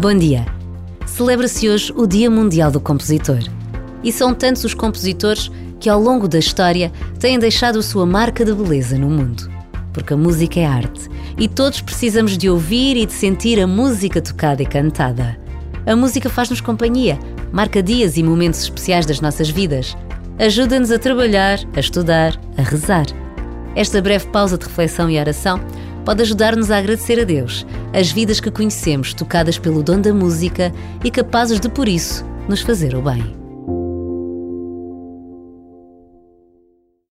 Bom dia. Celebra-se hoje o Dia Mundial do Compositor. E são tantos os compositores que, ao longo da história, têm deixado a sua marca de beleza no mundo. Porque a música é arte e todos precisamos de ouvir e de sentir a música tocada e cantada. A música faz-nos companhia, marca dias e momentos especiais das nossas vidas, ajuda-nos a trabalhar, a estudar, a rezar. Esta breve pausa de reflexão e oração pode ajudar-nos a agradecer a Deus as vidas que conhecemos tocadas pelo dom da música e capazes de, por isso, nos fazer o bem.